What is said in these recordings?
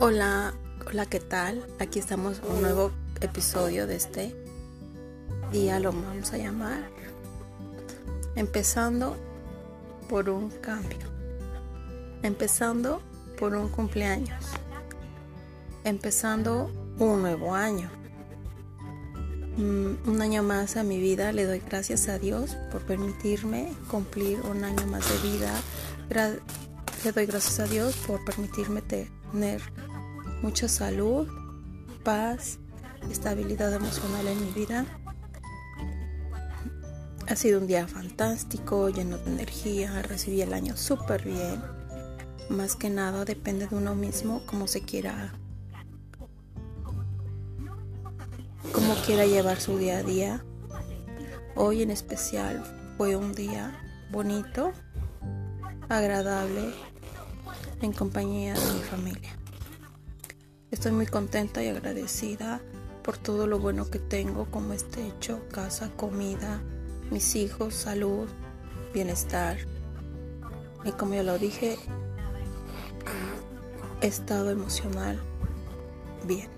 Hola, hola, ¿qué tal? Aquí estamos un nuevo episodio de este día, lo vamos a llamar. Empezando por un cambio. Empezando por un cumpleaños. Empezando un nuevo año. Mm, un año más a mi vida, le doy gracias a Dios por permitirme cumplir un año más de vida. le doy gracias a Dios por permitirme tener mucha salud, paz, estabilidad emocional en mi vida. Ha sido un día fantástico, lleno de energía, recibí el año súper bien. Más que nada depende de uno mismo, cómo se quiera, cómo quiera llevar su día a día. Hoy en especial fue un día bonito, agradable, en compañía de mi familia. Estoy muy contenta y agradecida por todo lo bueno que tengo, como este hecho, casa, comida, mis hijos, salud, bienestar. Y como ya lo dije, estado emocional bien.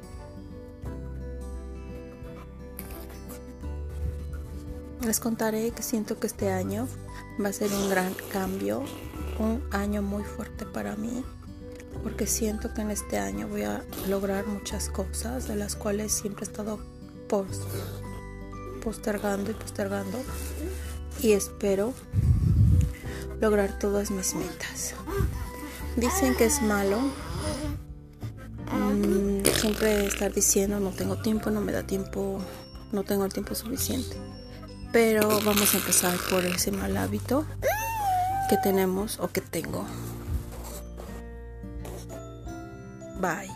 Les contaré que siento que este año va a ser un gran cambio, un año muy fuerte para mí porque siento que en este año voy a lograr muchas cosas de las cuales siempre he estado postergando y postergando y espero lograr todas mis metas. Dicen que es malo mm, siempre estar diciendo no tengo tiempo, no me da tiempo, no tengo el tiempo suficiente. Pero vamos a empezar por ese mal hábito que tenemos o que tengo. Bye.